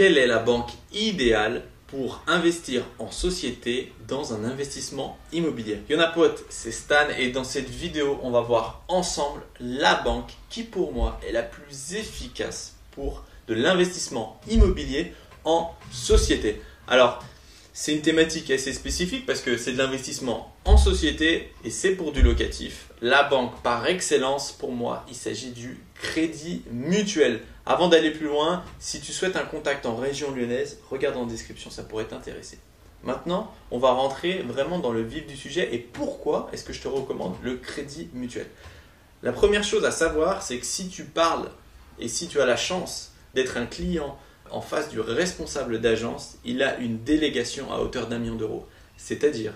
quelle est la banque idéale pour investir en société dans un investissement immobilier? Yonapote, c'est Stan et dans cette vidéo, on va voir ensemble la banque qui pour moi est la plus efficace pour de l'investissement immobilier en société. Alors, c'est une thématique assez spécifique parce que c'est de l'investissement en société et c'est pour du locatif. La banque par excellence, pour moi, il s'agit du crédit mutuel. Avant d'aller plus loin, si tu souhaites un contact en région lyonnaise, regarde en description, ça pourrait t'intéresser. Maintenant, on va rentrer vraiment dans le vif du sujet et pourquoi est-ce que je te recommande le crédit mutuel. La première chose à savoir, c'est que si tu parles et si tu as la chance d'être un client en face du responsable d'agence, il a une délégation à hauteur d'un million d'euros. C'est-à-dire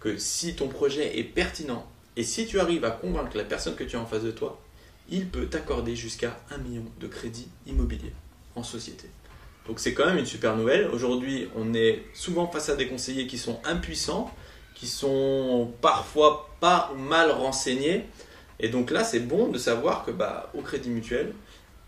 que si ton projet est pertinent et si tu arrives à convaincre la personne que tu as en face de toi, il peut t'accorder jusqu'à un million de crédits immobiliers en société. Donc c'est quand même une super nouvelle. Aujourd'hui, on est souvent face à des conseillers qui sont impuissants, qui sont parfois pas mal renseignés. Et donc là, c'est bon de savoir que bah, au Crédit Mutuel,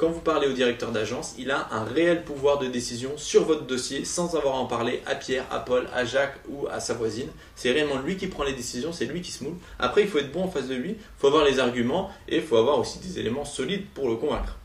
quand vous parlez au directeur d'agence, il a un réel pouvoir de décision sur votre dossier sans avoir à en parler à Pierre, à Paul, à Jacques ou à sa voisine. C'est réellement lui qui prend les décisions, c'est lui qui se moule. Après, il faut être bon en face de lui, il faut avoir les arguments et il faut avoir aussi des éléments solides pour le convaincre.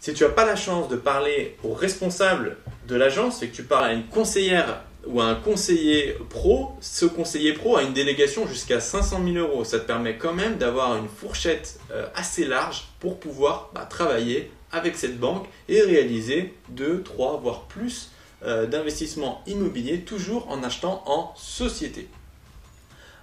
Si tu n'as pas la chance de parler au responsable de l'agence et que tu parles à une conseillère ou à un conseiller pro, ce conseiller pro a une délégation jusqu'à 500 000 euros. Ça te permet quand même d'avoir une fourchette euh, assez large pour pouvoir bah, travailler avec cette banque et réaliser 2, 3, voire plus euh, d'investissements immobiliers, toujours en achetant en société.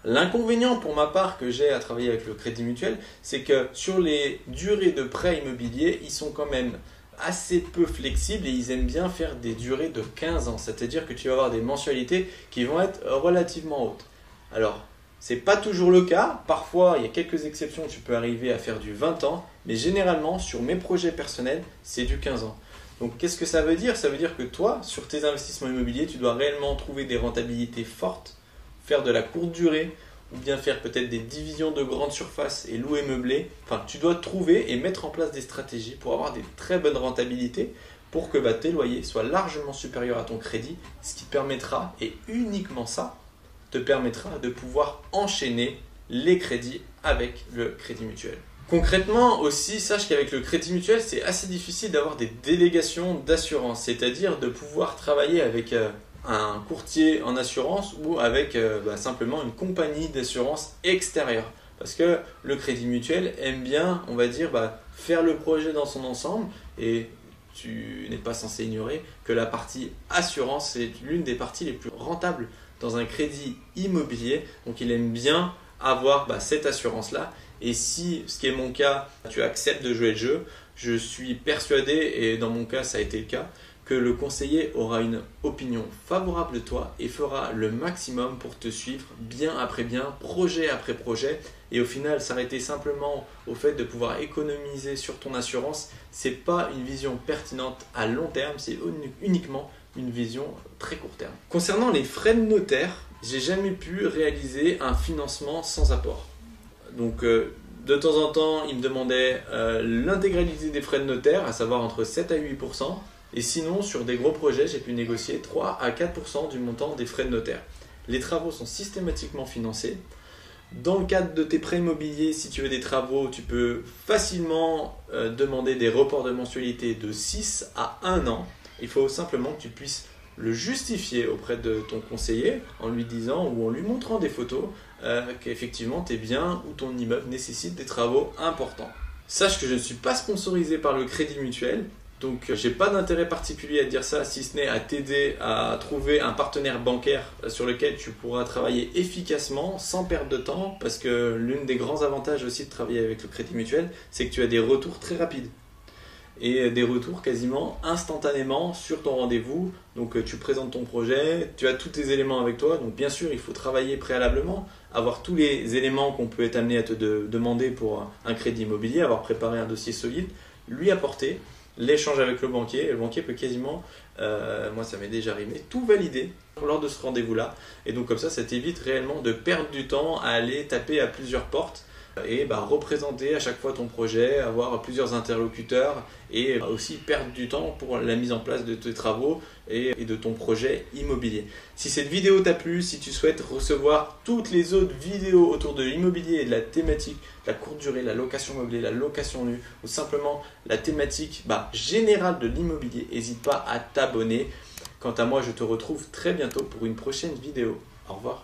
L'inconvénient pour ma part que j'ai à travailler avec le Crédit Mutuel, c'est que sur les durées de prêt immobilier, ils sont quand même assez peu flexibles et ils aiment bien faire des durées de 15 ans. C'est-à-dire que tu vas avoir des mensualités qui vont être relativement hautes. Alors, c'est pas toujours le cas. Parfois, il y a quelques exceptions, tu peux arriver à faire du 20 ans, mais généralement, sur mes projets personnels, c'est du 15 ans. Donc, qu'est-ce que ça veut dire? Ça veut dire que toi, sur tes investissements immobiliers, tu dois réellement trouver des rentabilités fortes, faire de la courte durée, ou bien faire peut-être des divisions de grande surface et louer meublé. Enfin, tu dois trouver et mettre en place des stratégies pour avoir des très bonnes rentabilités pour que bah, tes loyers soient largement supérieurs à ton crédit, ce qui permettra, et uniquement ça, te permettra de pouvoir enchaîner les crédits avec le crédit mutuel. Concrètement aussi, sache qu'avec le crédit mutuel, c'est assez difficile d'avoir des délégations d'assurance, c'est-à-dire de pouvoir travailler avec euh, un courtier en assurance ou avec euh, bah, simplement une compagnie d'assurance extérieure. Parce que le crédit mutuel aime bien, on va dire, bah, faire le projet dans son ensemble et tu n'es pas censé ignorer que la partie assurance, c'est l'une des parties les plus rentables dans un crédit immobilier. Donc il aime bien avoir bah, cette assurance-là. Et si, ce qui est mon cas, tu acceptes de jouer le jeu, je suis persuadé, et dans mon cas ça a été le cas, que le conseiller aura une opinion favorable de toi et fera le maximum pour te suivre bien après bien, projet après projet. Et au final, s'arrêter simplement au fait de pouvoir économiser sur ton assurance, c'est pas une vision pertinente à long terme, c'est uniquement une vision très court terme. Concernant les frais de notaire, j'ai jamais pu réaliser un financement sans apport. Donc euh, de temps en temps, il me demandait euh, l'intégralité des frais de notaire, à savoir entre 7 à 8% et sinon, sur des gros projets, j'ai pu négocier 3 à 4 du montant des frais de notaire. Les travaux sont systématiquement financés. Dans le cadre de tes prêts immobiliers, si tu veux des travaux, tu peux facilement euh, demander des reports de mensualité de 6 à 1 an. Il faut simplement que tu puisses le justifier auprès de ton conseiller en lui disant ou en lui montrant des photos euh, qu'effectivement tes biens ou ton immeuble nécessitent des travaux importants. Sache que je ne suis pas sponsorisé par le Crédit Mutuel, donc j'ai pas d'intérêt particulier à dire ça si ce n'est à t'aider à trouver un partenaire bancaire sur lequel tu pourras travailler efficacement sans perdre de temps parce que l'une des grands avantages aussi de travailler avec le Crédit Mutuel, c'est que tu as des retours très rapides et des retours quasiment instantanément sur ton rendez-vous. Donc euh, tu présentes ton projet, tu as tous tes éléments avec toi. Donc bien sûr, il faut travailler préalablement, avoir tous les éléments qu'on peut être amené à te demander pour un crédit immobilier, avoir préparé un dossier solide, lui apporter l'échange avec le banquier. le banquier peut quasiment, euh, moi ça m'est déjà arrivé, tout valider lors de ce rendez-vous-là. Et donc comme ça, ça t'évite réellement de perdre du temps à aller taper à plusieurs portes et bah, représenter à chaque fois ton projet, avoir plusieurs interlocuteurs et aussi perdre du temps pour la mise en place de tes travaux et, de ton projet immobilier. Si cette vidéo t'a plu, si tu souhaites recevoir toutes les autres vidéos autour de l'immobilier et de la thématique, la courte durée, la location meublée, la location nue ou simplement la thématique bah, générale de l'immobilier, n'hésite pas à t'abonner. Quant à moi, je te retrouve très bientôt pour une prochaine vidéo. Au revoir.